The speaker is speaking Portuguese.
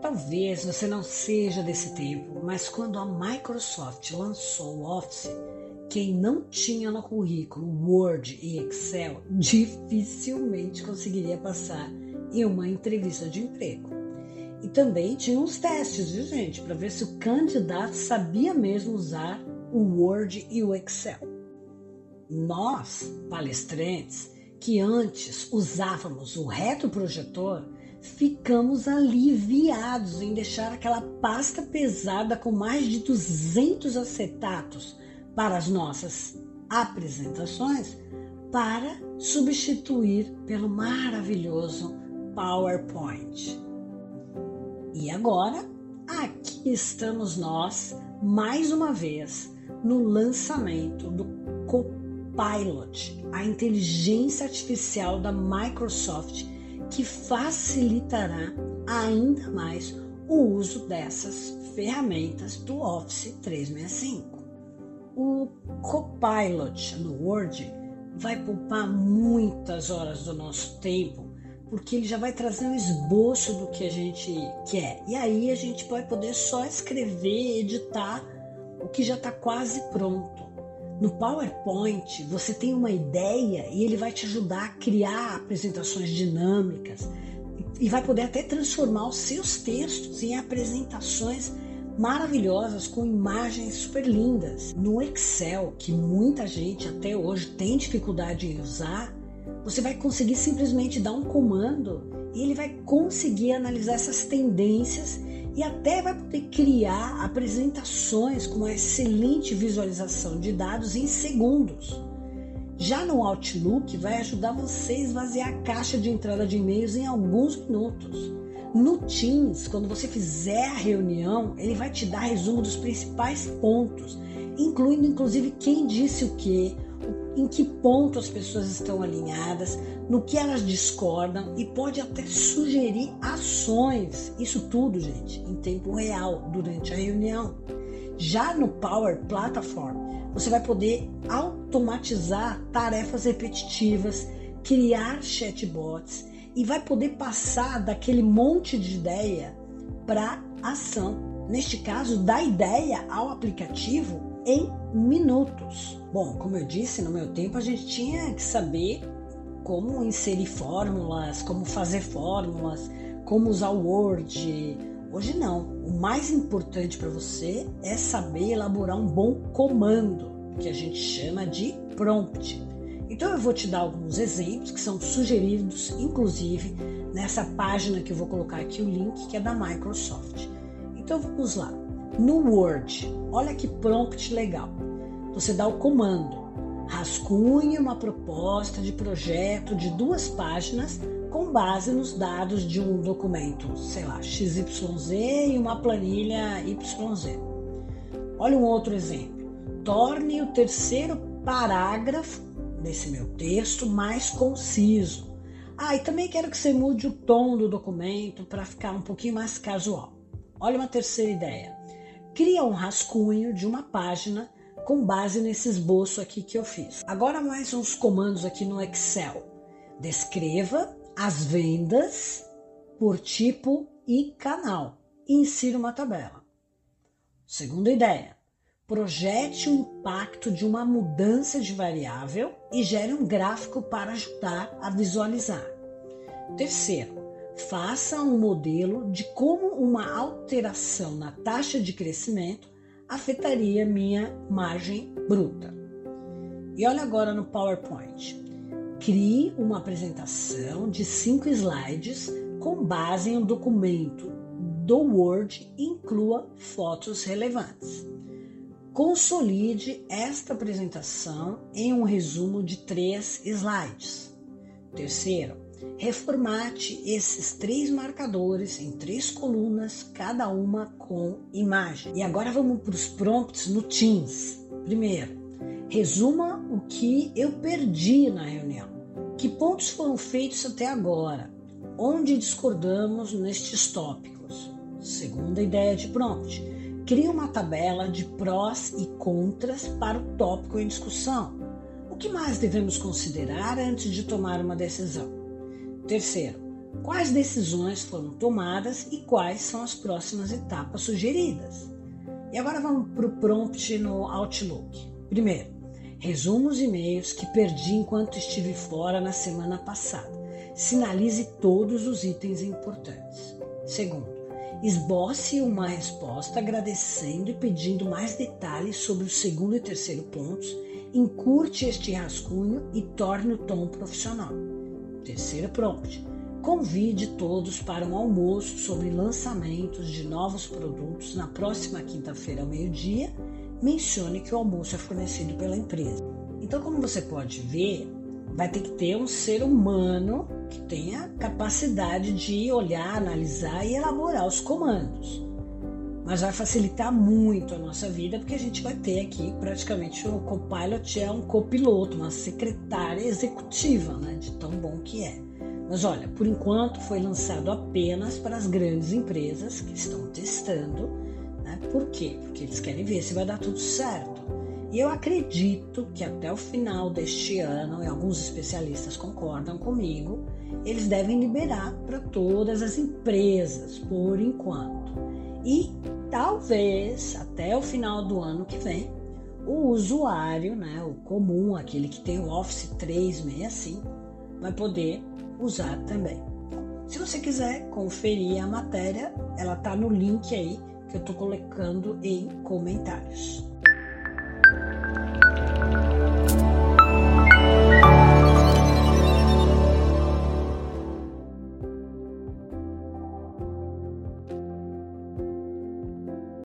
Talvez você não seja desse tempo, mas quando a Microsoft lançou o Office, quem não tinha no currículo Word e Excel dificilmente conseguiria passar em uma entrevista de emprego. E também tinha uns testes, viu, gente, para ver se o candidato sabia mesmo usar o Word e o Excel. Nós, palestrantes, que antes usávamos o retroprojetor, ficamos aliviados em deixar aquela pasta pesada com mais de 200 acetatos para as nossas apresentações para substituir pelo maravilhoso PowerPoint. E agora, aqui estamos nós, mais uma vez, no lançamento do Copilot, a inteligência artificial da Microsoft que facilitará ainda mais o uso dessas ferramentas do Office 365. O Copilot no Word vai poupar muitas horas do nosso tempo, porque ele já vai trazer um esboço do que a gente quer. E aí a gente vai poder só escrever, editar o que já está quase pronto. No PowerPoint, você tem uma ideia e ele vai te ajudar a criar apresentações dinâmicas e vai poder até transformar os seus textos em apresentações maravilhosas com imagens super lindas. No Excel, que muita gente até hoje tem dificuldade em usar, você vai conseguir simplesmente dar um comando e ele vai conseguir analisar essas tendências e até vai poder criar apresentações com uma excelente visualização de dados em segundos. Já no Outlook, vai ajudar você a esvaziar a caixa de entrada de e-mails em alguns minutos. No Teams, quando você fizer a reunião, ele vai te dar resumo dos principais pontos, incluindo inclusive quem disse o que, em que ponto as pessoas estão alinhadas, no que elas discordam e pode até sugerir ações. Isso tudo, gente, em tempo real, durante a reunião. Já no Power Platform, você vai poder automatizar tarefas repetitivas, criar chatbots e vai poder passar daquele monte de ideia para ação. Neste caso, da ideia ao aplicativo em minutos. Bom, como eu disse, no meu tempo a gente tinha que saber como inserir fórmulas, como fazer fórmulas, como usar o Word. Hoje não. O mais importante para você é saber elaborar um bom comando, que a gente chama de prompt. Então eu vou te dar alguns exemplos que são sugeridos, inclusive, nessa página que eu vou colocar aqui o link, que é da Microsoft. Então vamos lá. No Word, olha que prompt legal. Você dá o comando: rascunhe uma proposta de projeto de duas páginas com base nos dados de um documento, sei lá, XYZ e uma planilha YZ. Olha um outro exemplo. Torne o terceiro parágrafo desse meu texto mais conciso. Ah, e também quero que você mude o tom do documento para ficar um pouquinho mais casual. Olha uma terceira ideia cria um rascunho de uma página com base nesse esboço aqui que eu fiz. Agora mais uns comandos aqui no Excel. Descreva as vendas por tipo e canal insira uma tabela. Segunda ideia. Projete o impacto de uma mudança de variável e gere um gráfico para ajudar a visualizar. Terceiro, faça um modelo de como uma alteração na taxa de crescimento afetaria minha margem bruta. E olha agora no PowerPoint. Crie uma apresentação de cinco slides com base em um documento do Word e inclua fotos relevantes. Consolide esta apresentação em um resumo de três slides. Terceiro, Reformate esses três marcadores em três colunas, cada uma com imagem. E agora vamos para os prompts no Teams. Primeiro, resuma o que eu perdi na reunião. Que pontos foram feitos até agora? Onde discordamos nestes tópicos? Segunda ideia de prompt. Crie uma tabela de prós e contras para o tópico em discussão. O que mais devemos considerar antes de tomar uma decisão? Terceiro, quais decisões foram tomadas e quais são as próximas etapas sugeridas. E agora vamos para o prompt no Outlook. Primeiro, resumo os e-mails que perdi enquanto estive fora na semana passada. Sinalize todos os itens importantes. Segundo, esboce uma resposta agradecendo e pedindo mais detalhes sobre o segundo e terceiro pontos. Encurte este rascunho e torne o tom profissional. Terceiro prompt Convide todos para um almoço sobre lançamentos de novos produtos na próxima quinta-feira ao meio-dia. Mencione que o almoço é fornecido pela empresa. Então, como você pode ver, vai ter que ter um ser humano que tenha capacidade de olhar, analisar e elaborar os comandos. Mas vai facilitar muito a nossa vida, porque a gente vai ter aqui praticamente o Copilot é um copiloto, uma secretária executiva, né, de tão bom que é. Mas olha, por enquanto foi lançado apenas para as grandes empresas que estão testando. Né? Por quê? Porque eles querem ver se vai dar tudo certo. E eu acredito que até o final deste ano, e alguns especialistas concordam comigo, eles devem liberar para todas as empresas por enquanto. E talvez até o final do ano que vem, o usuário, né, o comum, aquele que tem o Office 365, vai poder usar também. Se você quiser conferir a matéria, ela está no link aí que eu estou colocando em comentários.